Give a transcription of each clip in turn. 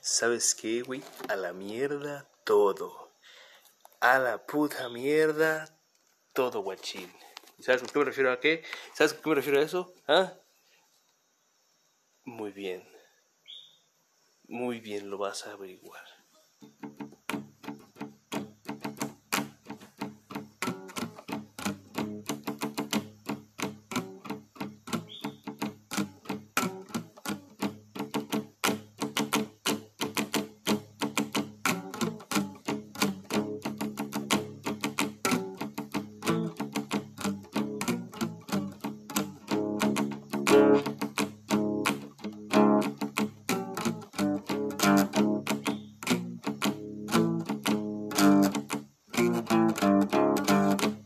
¿Sabes qué, güey? A la mierda todo. A la puta mierda todo, guachín. ¿Sabes a qué me refiero a qué? ¿Sabes a qué me refiero a eso? ¿Ah? Muy bien. Muy bien lo vas a averiguar. あっ。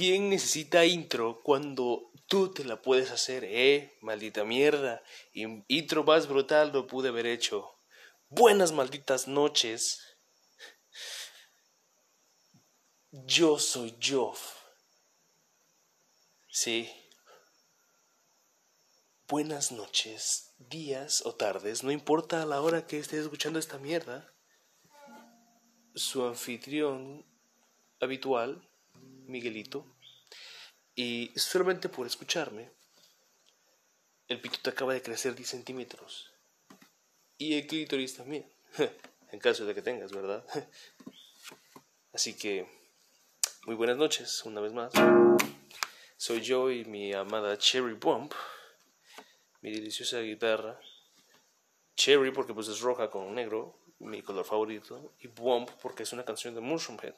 ¿Quién necesita intro cuando tú te la puedes hacer, eh? Maldita mierda. Intro más brutal lo pude haber hecho. Buenas malditas noches. Yo soy Joff. Sí. Buenas noches, días o tardes, no importa la hora que estés escuchando esta mierda. Su anfitrión habitual Miguelito, y solamente por escucharme, el pito te acaba de crecer 10 centímetros. Y el clítoris también, en caso de que tengas, ¿verdad? Así que, muy buenas noches, una vez más. Soy yo y mi amada Cherry Bump, mi deliciosa guitarra. Cherry porque pues es roja con negro, mi color favorito, y Bump porque es una canción de Mushroomhead.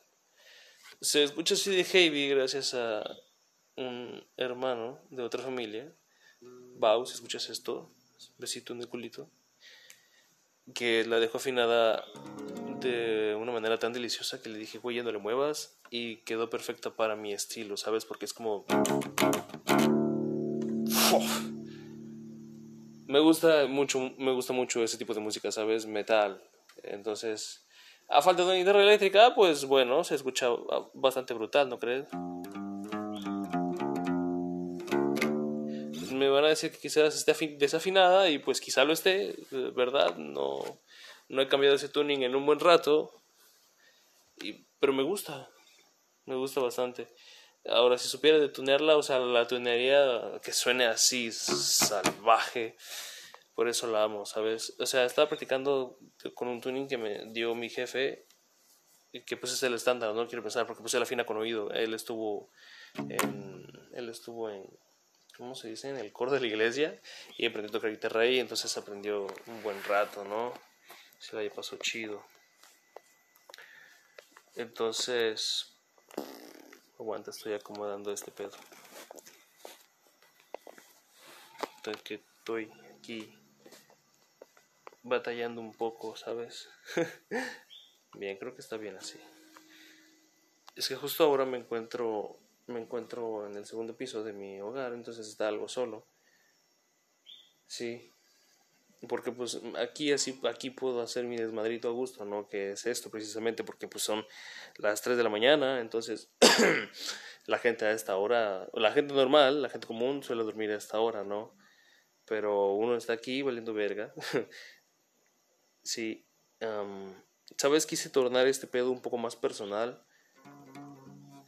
Se escucha así de heavy gracias a un hermano de otra familia, Bau, si escuchas esto, besito en el culito, que la dejó afinada de una manera tan deliciosa que le dije, güey, ya no le muevas, y quedó perfecta para mi estilo, ¿sabes? Porque es como... Me gusta mucho, me gusta mucho ese tipo de música, ¿sabes? Metal. Entonces, a falta de una guitarra eléctrica, pues bueno, se escucha bastante brutal, ¿no crees? Me van a decir que quizás esté desafinada y pues quizá lo esté, ¿verdad? No, no he cambiado ese tuning en un buen rato, y, pero me gusta, me gusta bastante. Ahora, si supiera de tunearla, o sea, la tunearía que suene así, salvaje. Por eso la amo, ¿sabes? O sea, estaba practicando con un tuning que me dio mi jefe, que pues es el estándar, no quiero pensar, porque pues él afina con oído. Él estuvo en, él estuvo en, ¿cómo se dice? En el coro de la iglesia y aprendió a tocar guitarra ahí, entonces aprendió un buen rato, ¿no? Se la pasó chido. Entonces, aguanta, estoy acomodando este pedo. Entonces que estoy aquí batallando un poco, ¿sabes? bien, creo que está bien así. Es que justo ahora me encuentro me encuentro en el segundo piso de mi hogar, entonces está algo solo. Sí. Porque pues aquí así aquí puedo hacer mi desmadrito a gusto, ¿no? Que es esto precisamente porque pues son las 3 de la mañana, entonces la gente a esta hora, la gente normal, la gente común suele dormir a esta hora, ¿no? Pero uno está aquí valiendo verga Sí. ¿Sabes? Quise tornar este pedo un poco más personal.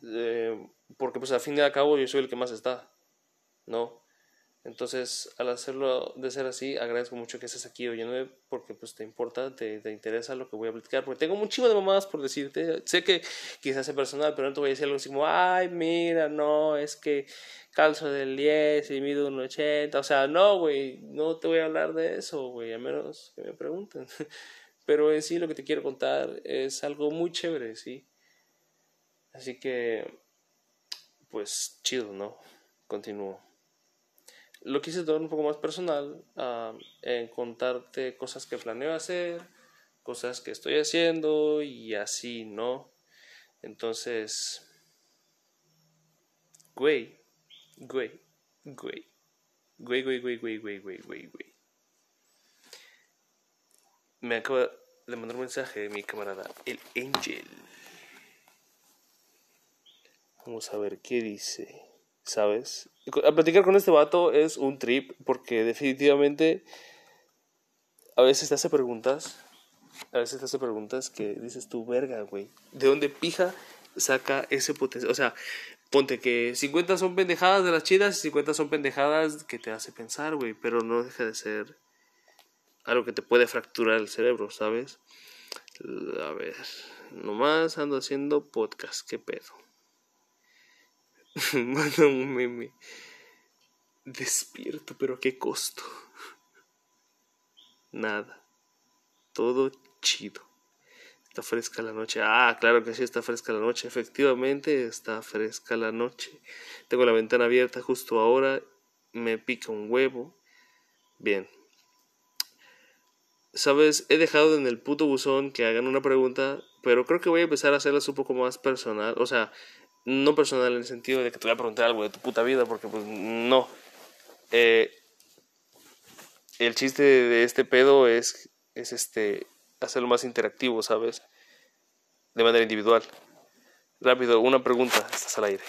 Eh, porque pues al fin y al cabo yo soy el que más está. ¿No? Entonces, al hacerlo de ser así, agradezco mucho que estés aquí oyéndome porque pues te importa, te, te interesa lo que voy a platicar, porque tengo muchísimas de mamadas por decirte. Sé que quizás sea personal, pero no te voy a decir algo así como, ay, mira, no, es que calzo del 10 y mido un 80. O sea, no, güey, no te voy a hablar de eso, güey, a menos que me pregunten. Pero en sí lo que te quiero contar es algo muy chévere, ¿sí? Así que, pues, chido, ¿no? Continúo. Lo quise tomar un poco más personal, en contarte cosas que planeo hacer, cosas que estoy haciendo y así, ¿no? Entonces, güey, güey, güey, güey, güey, güey, güey, güey, güey, güey, güey. Me acaba de mandar un mensaje mi camarada, el Angel. Vamos a ver qué dice. ¿Sabes? A platicar con este vato es un trip porque definitivamente a veces te hace preguntas. A veces te hace preguntas que dices tú, verga, güey. ¿De dónde pija saca ese potencial? O sea, ponte que 50 son pendejadas de las chidas y 50 son pendejadas que te hace pensar, güey. Pero no deja de ser algo que te puede fracturar el cerebro, ¿sabes? A ver, nomás ando haciendo podcast, qué pedo. Manda un meme. Despierto, pero a qué costo. Nada. Todo chido. Está fresca la noche. Ah, claro que sí, está fresca la noche. Efectivamente, está fresca la noche. Tengo la ventana abierta justo ahora. Me pica un huevo. Bien. Sabes, he dejado en el puto buzón que hagan una pregunta, pero creo que voy a empezar a hacerlas un poco más personal. O sea, no personal en el sentido de que te voy a preguntar algo de tu puta vida, porque pues no. Eh, el chiste de este pedo es, es este, hacerlo más interactivo, ¿sabes? De manera individual. Rápido, una pregunta, estás al aire.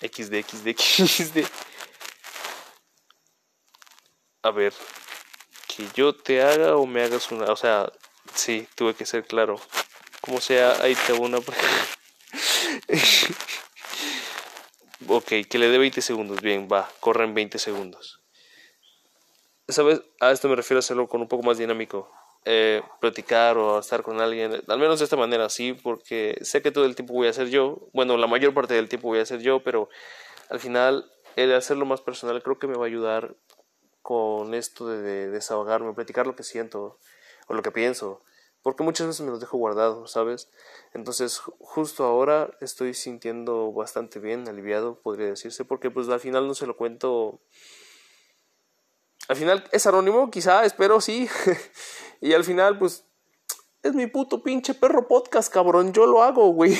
XD, XD, XD. A ver, que yo te haga o me hagas una, o sea, sí, tuve que ser claro. Como sea, ahí te hago una pregunta. ok, que le dé 20 segundos. Bien, va, corren 20 segundos. ¿Sabes? A esto me refiero a hacerlo con un poco más dinámico. Eh, platicar o estar con alguien, al menos de esta manera, sí, porque sé que todo el tiempo voy a ser yo. Bueno, la mayor parte del tiempo voy a ser yo, pero al final el hacerlo más personal creo que me va a ayudar con esto de, de desahogarme, platicar lo que siento o lo que pienso porque muchas veces me los dejo guardados, ¿sabes? Entonces, justo ahora estoy sintiendo bastante bien, aliviado, podría decirse, porque pues al final no se lo cuento. Al final es anónimo, quizá, espero sí. y al final, pues, es mi puto pinche perro podcast, cabrón, yo lo hago, güey.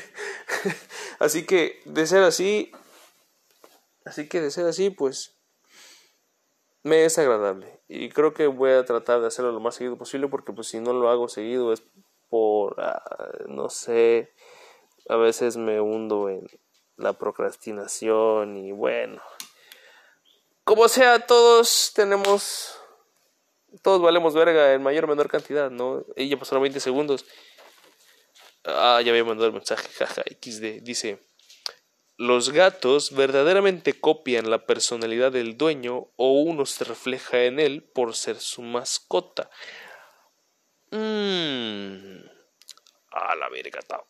así que, de ser así, así que de ser así, pues, me es agradable y creo que voy a tratar de hacerlo lo más seguido posible porque pues si no lo hago seguido es por ah, no sé a veces me hundo en la procrastinación y bueno. Como sea todos tenemos todos valemos verga en mayor o menor cantidad no y ya pasaron 20 segundos. Ah ya había mandado el mensaje jaja xd dice los gatos verdaderamente copian la personalidad del dueño o uno se refleja en él por ser su mascota. Mmm. A la verga, está,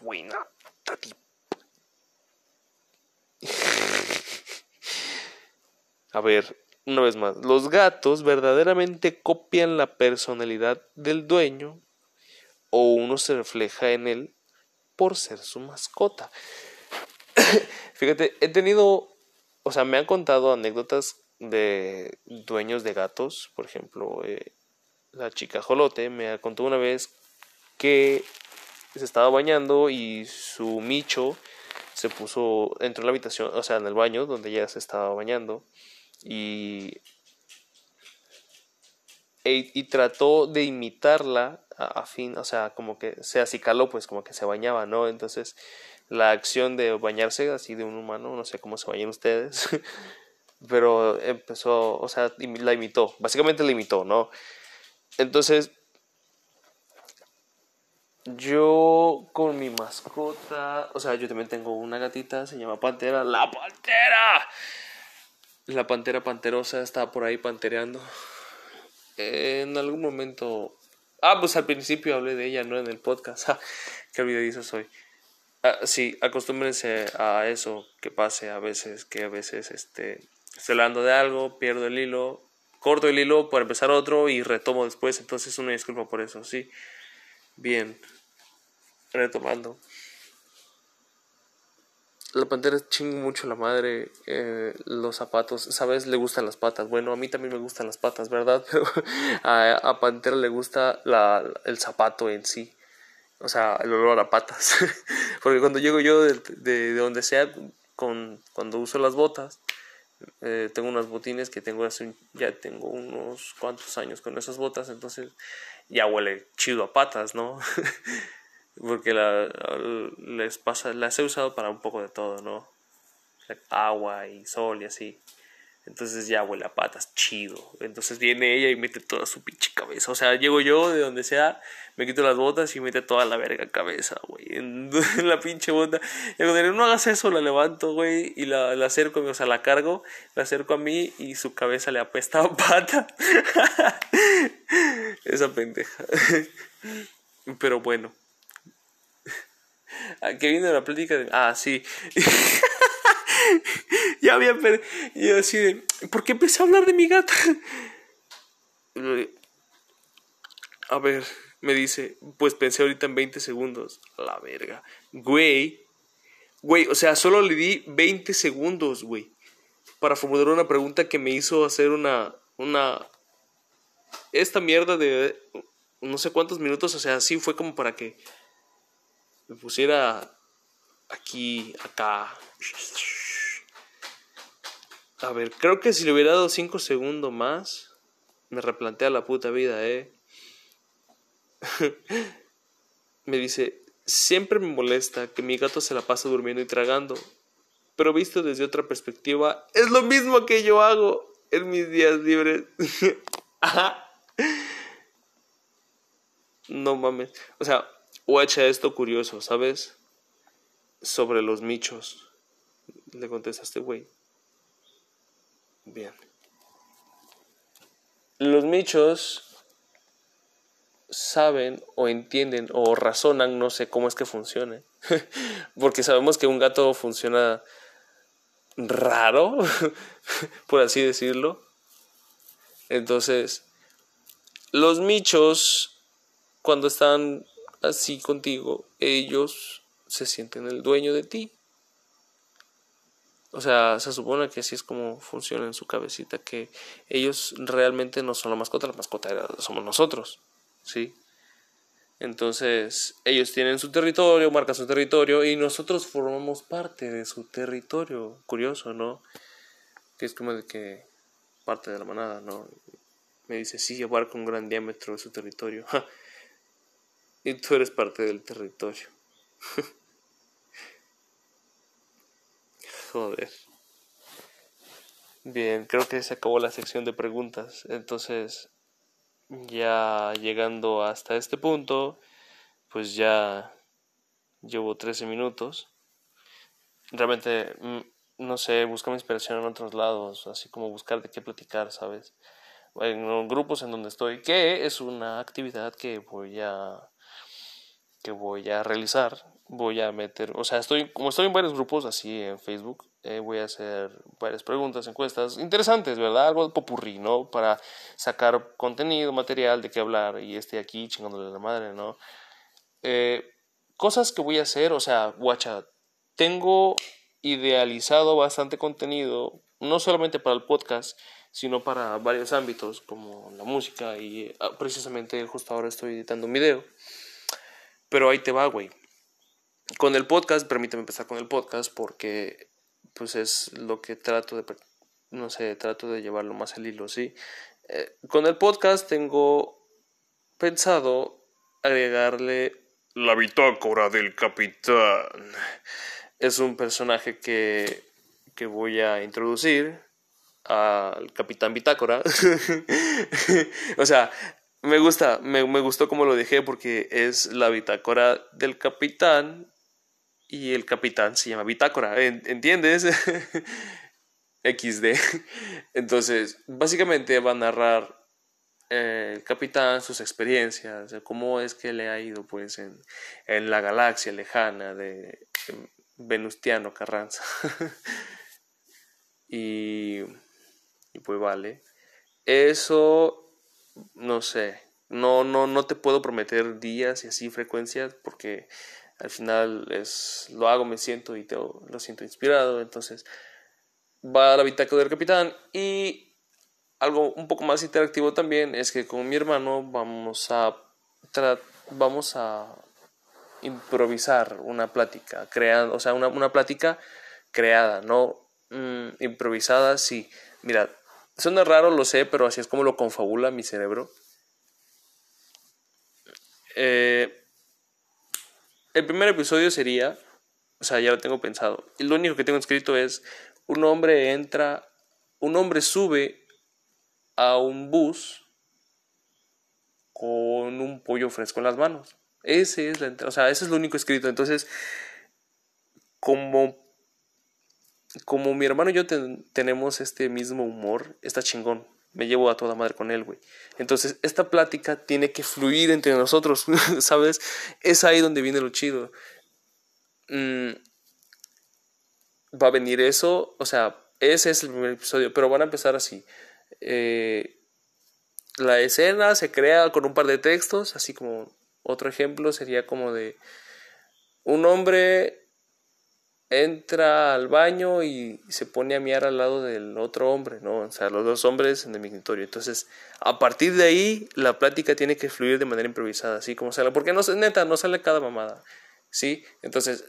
buena. A ver, una vez más. Los gatos verdaderamente copian la personalidad del dueño o uno se refleja en él por ser su mascota. Fíjate, he tenido, o sea, me han contado anécdotas de dueños de gatos, por ejemplo, eh, la chica Jolote me contó una vez que se estaba bañando y su micho se puso, entró en la habitación, o sea, en el baño donde ella se estaba bañando y, e, y trató de imitarla a, a, fin, o sea, como que se acicaló, pues como que se bañaba, ¿no? Entonces la acción de bañarse así de un humano, no sé cómo se bañan ustedes, pero empezó, o sea, la imitó, básicamente la imitó, ¿no? Entonces, yo con mi mascota, o sea, yo también tengo una gatita, se llama Pantera, la Pantera. La pantera panterosa está por ahí pantereando. en algún momento. Ah, pues al principio hablé de ella, no en el podcast. Qué olvidadizo soy. Ah, sí, acostúmbrense a eso que pase a veces, que a veces este, estoy hablando de algo, pierdo el hilo, corto el hilo para empezar otro y retomo después, entonces una disculpa por eso, sí. Bien, retomando. La pantera chinga mucho la madre, eh, los zapatos, ¿sabes? Le gustan las patas. Bueno, a mí también me gustan las patas, ¿verdad? Pero a, a Pantera le gusta la, el zapato en sí. O sea, el olor a patas. Porque cuando llego yo de, de, donde sea, con, cuando uso las botas, eh, tengo unas botines que tengo hace ya tengo unos cuantos años con esas botas, entonces ya huele chido a patas, ¿no? Porque les pasa, las he usado para un poco de todo, ¿no? Agua y sol y así. Entonces ya huele a patas, chido. Entonces viene ella y mete toda su pinche cabeza. O sea, llego yo de donde sea, me quito las botas y mete toda la verga cabeza, güey. En, la pinche bota. Y cuando no hagas eso, la levanto, güey, y la, la acerco, o sea, la cargo, la acerco a mí y su cabeza le apesta pata. Esa pendeja. Pero bueno. ¿Qué viene la plática de... Ah, sí. ya había y yo así de, ¿por qué empecé a hablar de mi gata? A ver, me dice, pues pensé ahorita en 20 segundos. La verga. Güey, güey, o sea, solo le di 20 segundos, güey, para formular una pregunta que me hizo hacer una, una, esta mierda de no sé cuántos minutos, o sea, sí fue como para que me pusiera aquí, acá. A ver, creo que si le hubiera dado 5 segundos más, me replantea la puta vida, eh. me dice, siempre me molesta que mi gato se la pasa durmiendo y tragando, pero visto desde otra perspectiva, es lo mismo que yo hago en mis días libres. no mames. O sea, guacha esto curioso, ¿sabes? Sobre los michos. Le contesta este güey. Bien. Los michos saben o entienden o razonan, no sé cómo es que funcione, porque sabemos que un gato funciona raro, por así decirlo. Entonces, los michos, cuando están así contigo, ellos se sienten el dueño de ti. O sea, se supone que así es como funciona en su cabecita, que ellos realmente no son la mascota, la mascota somos nosotros, ¿sí? Entonces, ellos tienen su territorio, marcan su territorio y nosotros formamos parte de su territorio. Curioso, ¿no? Que es como de que parte de la manada, ¿no? Me dice, sí, abarca un gran diámetro de su territorio. y tú eres parte del territorio. Joder. Bien, creo que se acabó la sección de preguntas. Entonces, ya llegando hasta este punto, pues ya llevo 13 minutos. Realmente, mm, no sé, busco inspiración en otros lados, así como buscar de qué platicar, ¿sabes? En grupos en donde estoy, que es una actividad que voy a voy a realizar voy a meter, o sea, estoy, como estoy en varios grupos así en Facebook, eh, voy a hacer varias preguntas, encuestas interesantes, ¿verdad? Algo de popurrí, ¿no? Para sacar contenido, material de qué hablar y esté aquí chingándole la madre, ¿no? Eh, cosas que voy a hacer, o sea, guacha, tengo idealizado bastante contenido, no solamente para el podcast, sino para varios ámbitos como la música y ah, precisamente justo ahora estoy editando un video. Pero ahí te va, güey con el podcast, permíteme empezar con el podcast porque pues es lo que trato de, no sé, trato de llevarlo más al hilo, ¿sí? Eh, con el podcast tengo pensado agregarle la bitácora del capitán. Es un personaje que, que voy a introducir al capitán bitácora. o sea, me gusta, me, me gustó como lo dejé porque es la bitácora del capitán y el capitán se llama Bitácora, ¿entiendes? XD. Entonces, básicamente va a narrar eh, el capitán sus experiencias, cómo es que le ha ido pues en, en la galaxia lejana de Venustiano Carranza. y, y pues vale. Eso, no sé, no, no, no te puedo prometer días y así frecuencias porque al final es, lo hago, me siento y te, lo siento inspirado. Entonces va a la bitácora del capitán y algo un poco más interactivo también es que con mi hermano vamos a, vamos a improvisar una plática, creando, o sea, una, una plática creada, no mm, improvisada, sí. Mira, suena raro, lo sé, pero así es como lo confabula mi cerebro. Eh, el primer episodio sería, o sea, ya lo tengo pensado. Y lo único que tengo escrito es, un hombre entra, un hombre sube a un bus con un pollo fresco en las manos. Ese es la, o sea, ese es lo único escrito. Entonces, como como mi hermano y yo tenemos este mismo humor, está chingón me llevo a toda madre con él, güey. Entonces, esta plática tiene que fluir entre nosotros, ¿sabes? Es ahí donde viene lo chido. Mm, va a venir eso, o sea, ese es el primer episodio, pero van a empezar así. Eh, la escena se crea con un par de textos, así como otro ejemplo sería como de un hombre entra al baño y se pone a miar al lado del otro hombre, ¿no? O sea, los dos hombres en el migratorio. Entonces, a partir de ahí, la plática tiene que fluir de manera improvisada, así como sale. Porque no neta, no sale cada mamada, ¿sí? Entonces,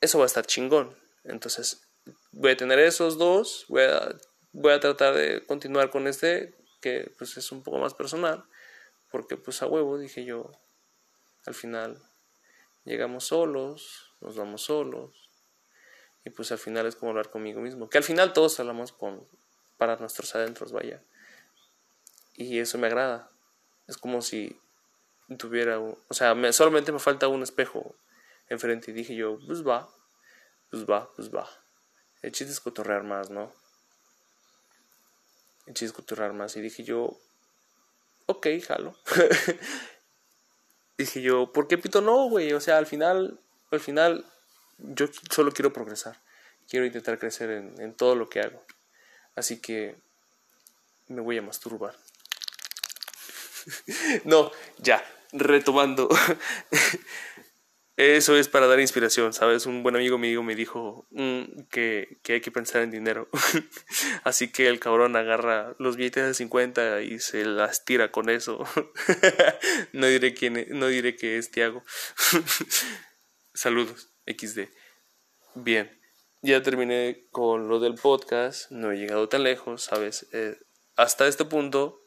eso va a estar chingón. Entonces, voy a tener esos dos, voy a, voy a tratar de continuar con este, que pues es un poco más personal, porque pues a huevo, dije yo, al final llegamos solos, nos vamos solos, y pues al final es como hablar conmigo mismo. Que al final todos hablamos con, para nuestros adentros, vaya. Y eso me agrada. Es como si tuviera, o sea, me, solamente me falta un espejo enfrente y dije yo, pues va, pues va, pues va. El chiste es cotorrear más, ¿no? El chiste es cotorrear más. Y dije yo, ok, jalo. dije yo, ¿por qué pito no, güey? O sea, al final, al final yo solo quiero progresar, quiero intentar crecer en, en todo lo que hago. Así que me voy a masturbar. no, ya, retomando. Eso es para dar inspiración, ¿sabes? Un buen amigo mío me dijo mm, que, que, hay que pensar en dinero. Así que el cabrón agarra los billetes de 50 y se las tira con eso. no, diré quién, no diré que es Tiago. Saludos. XD. Bien, ya terminé con lo del podcast, no he llegado tan lejos, ¿sabes? Eh, hasta este punto,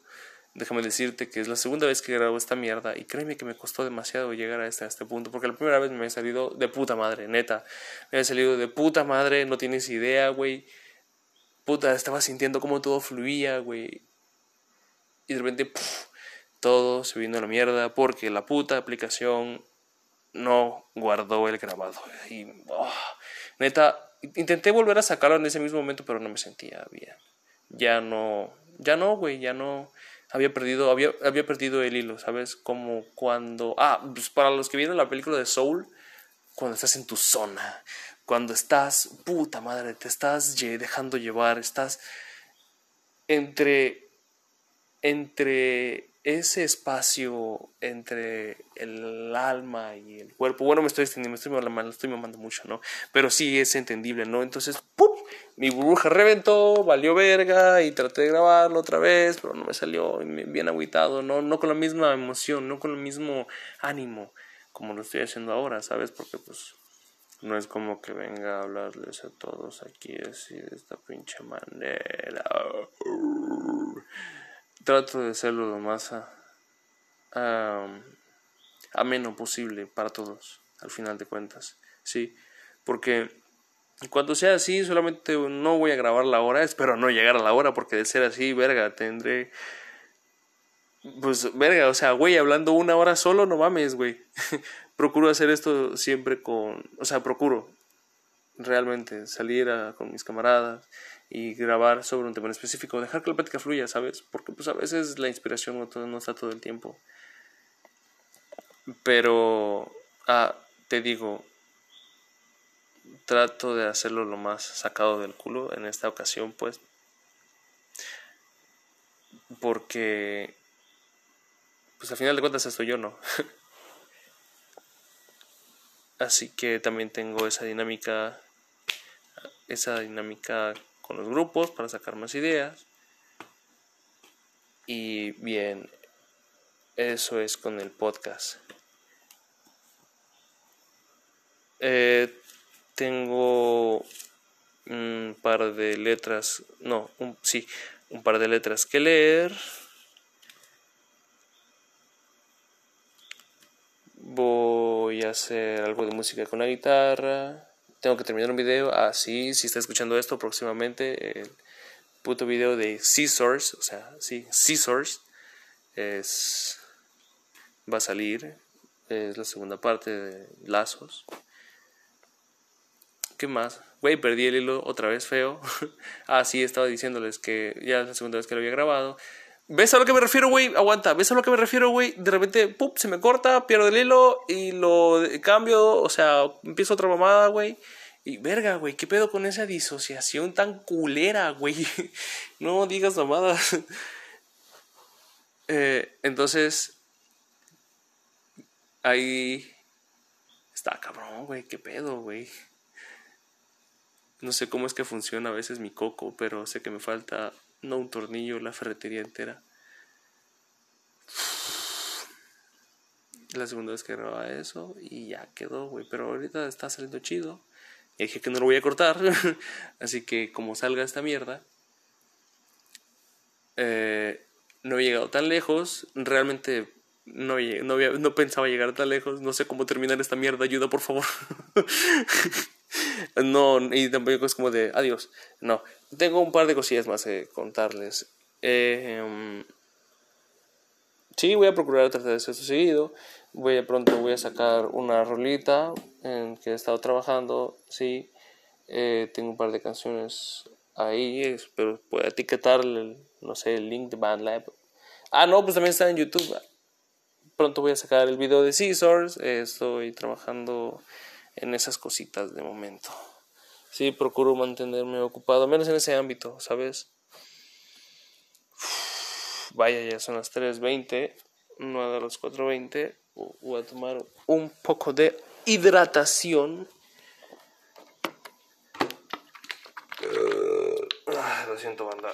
déjame decirte que es la segunda vez que grabo esta mierda y créeme que me costó demasiado llegar a este, a este punto, porque la primera vez me había salido de puta madre, neta. Me había salido de puta madre, no tienes idea, güey. Puta, estaba sintiendo cómo todo fluía, güey. Y de repente, todo se vino a la mierda porque la puta aplicación no guardó el grabado. Y, oh, neta, intenté volver a sacarlo en ese mismo momento, pero no me sentía bien. Ya no, ya no, güey, ya no. Había perdido, había, había perdido el hilo, ¿sabes? Como cuando. Ah, pues para los que vieron la película de Soul, cuando estás en tu zona, cuando estás, puta madre, te estás dejando llevar, estás entre. entre ese espacio entre el alma y el cuerpo, bueno, me estoy extendiendo, me estoy mamando, estoy mamando mucho, ¿no? Pero sí es entendible, ¿no? Entonces, ¡pum! Mi burbuja reventó, valió verga y traté de grabarlo otra vez, pero no me salió bien agüitado, ¿no? No con la misma emoción, no con el mismo ánimo como lo estoy haciendo ahora, ¿sabes? Porque pues no es como que venga a hablarles a todos aquí así de esta pinche manera trato de hacerlo lo más ameno posible para todos, al final de cuentas. Sí, porque cuando sea así, solamente no voy a grabar la hora, espero no llegar a la hora, porque de ser así, verga, tendré. Pues, verga, o sea, güey, hablando una hora solo, no mames, güey. procuro hacer esto siempre con. O sea, procuro. Realmente salir con mis camaradas y grabar sobre un tema en específico, dejar que la plática fluya, ¿sabes? Porque pues a veces la inspiración no, no está todo el tiempo. Pero, ah, te digo, trato de hacerlo lo más sacado del culo en esta ocasión, pues. Porque, pues al final de cuentas estoy yo, ¿no? Así que también tengo esa dinámica, esa dinámica con los grupos para sacar más ideas. Y bien, eso es con el podcast. Eh, tengo un par de letras, no, sí, un par de letras que leer. Voy a hacer algo de música con la guitarra. Tengo que terminar un video. Ah, sí, si está escuchando esto próximamente, el puto video de Scissors, o sea, sí, Scissors, es, va a salir. Es la segunda parte de Lazos. ¿Qué más? Güey, perdí el hilo otra vez feo. ah, estaba diciéndoles que ya es la segunda vez que lo había grabado. ¿Ves a lo que me refiero, güey? Aguanta, ¿ves a lo que me refiero, güey? De repente, ¡pup! se me corta, pierdo el hilo y lo cambio, o sea, empiezo otra mamada, güey. Y verga, güey, ¿qué pedo con esa disociación tan culera, güey? no digas mamadas. eh, entonces, ahí está cabrón, güey, ¿qué pedo, güey? No sé cómo es que funciona a veces mi coco, pero sé que me falta no un tornillo, la ferretería entera. La segunda vez que grababa eso y ya quedó, güey. Pero ahorita está saliendo chido. Y dije que no lo voy a cortar. Así que como salga esta mierda. Eh, no he llegado tan lejos. Realmente no, no, no pensaba llegar tan lejos. No sé cómo terminar esta mierda. Ayuda, por favor. no, y tampoco es como de adiós. No, tengo un par de cosillas más que contarles. Eh, sí, voy a procurar tratar de hacer esto seguido. Voy a pronto voy a sacar una rolita en que he estado trabajando. Sí, eh, tengo un par de canciones ahí. Espero pueda etiquetarle, no sé, el link de BandLab. Ah, no, pues también está en YouTube. Pronto voy a sacar el video de Scissors. estoy trabajando en esas cositas de momento. Sí, procuro mantenerme ocupado, menos en ese ámbito, ¿sabes? vaya, ya son las 3.20, no a las 4.20. Voy a tomar un poco de hidratación. Uh, lo siento, banda.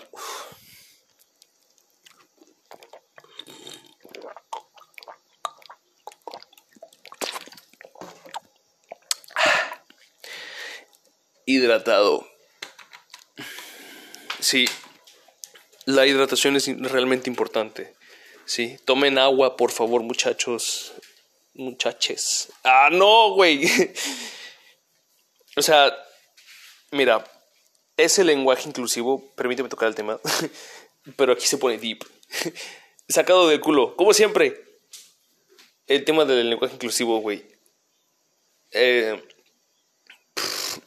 Hidratado. Sí, la hidratación es realmente importante. Sí, tomen agua, por favor, muchachos. Muchaches. Ah, no, güey. o sea, mira, ese lenguaje inclusivo, permíteme tocar el tema, pero aquí se pone deep. Sacado del culo, como siempre. El tema del lenguaje inclusivo, güey. Eh,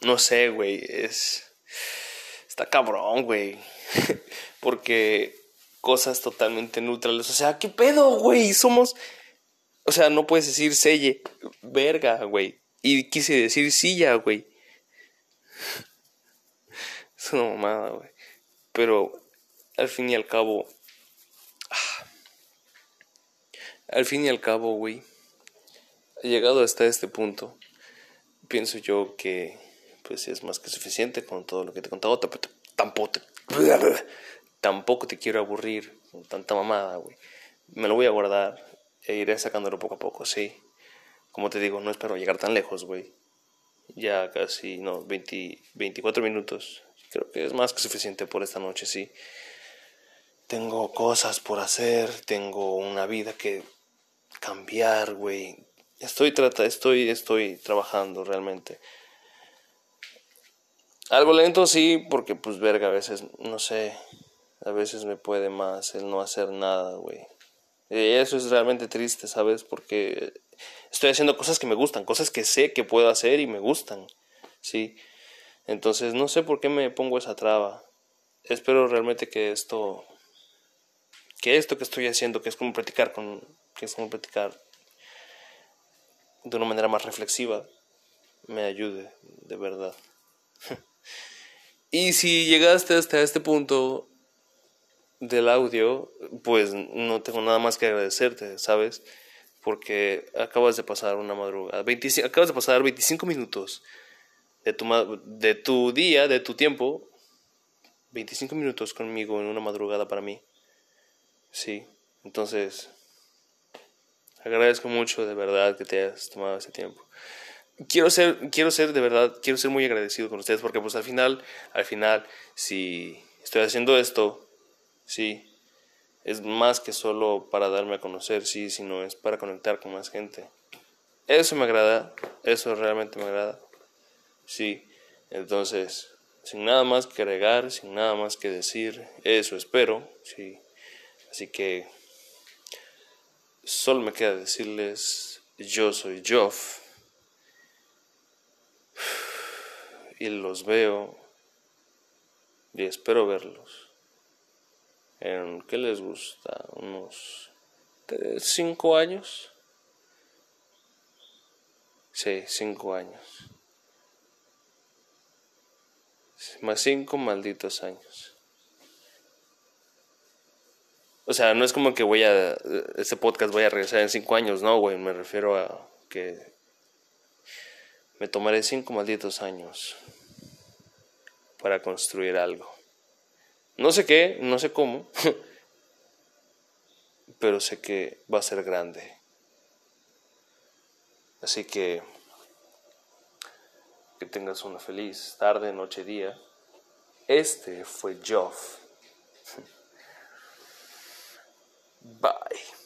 no sé, güey, es... Está cabrón, güey. Porque cosas totalmente neutrales. O sea, ¿qué pedo, güey? Somos... O sea, no puedes decir selle, verga, güey. Y quise decir silla, güey. Es una mamada, güey. Pero al fin y al cabo... Al fin y al cabo, güey. Llegado hasta este punto, pienso yo que pues es más que suficiente con todo lo que te he contado. Tampoco te, tampoco te quiero aburrir con tanta mamada, güey. Me lo voy a guardar e iré sacándolo poco a poco, sí. Como te digo, no espero llegar tan lejos, güey. Ya casi, no, 20, 24 minutos. Creo que es más que suficiente por esta noche, sí. Tengo cosas por hacer, tengo una vida que cambiar, güey. Estoy, trata, estoy, estoy trabajando realmente. Algo lento sí, porque pues verga, a veces, no sé, a veces me puede más el no hacer nada, güey. Y eso es realmente triste, ¿sabes? Porque estoy haciendo cosas que me gustan, cosas que sé que puedo hacer y me gustan, ¿sí? Entonces no sé por qué me pongo esa traba. Espero realmente que esto, que esto que estoy haciendo, que es como practicar con, que es como practicar de una manera más reflexiva, me ayude, de verdad. y si llegaste hasta este punto del audio, pues no tengo nada más que agradecerte, ¿sabes? Porque acabas de pasar una madrugada, acabas de pasar 25 minutos de tu, de tu día, de tu tiempo, 25 minutos conmigo en una madrugada para mí. Sí, entonces agradezco mucho de verdad que te hayas tomado ese tiempo quiero ser, quiero ser de verdad, quiero ser muy agradecido con ustedes porque pues al final, al final, si estoy haciendo esto, sí, es más que solo para darme a conocer, sí, sino es para conectar con más gente. Eso me agrada, eso realmente me agrada, sí. Entonces, sin nada más que agregar, sin nada más que decir, eso espero, sí. Así que solo me queda decirles, yo soy Joff y los veo y espero verlos. ¿En qué les gusta? ¿Unos cinco años? Sí, cinco años. Más cinco malditos años. O sea, no es como que voy a. Este podcast voy a regresar en cinco años, no, güey. Me refiero a que me tomaré cinco malditos años para construir algo. No sé qué, no sé cómo, pero sé que va a ser grande. Así que que tengas una feliz tarde, noche, día. Este fue Joff. Bye.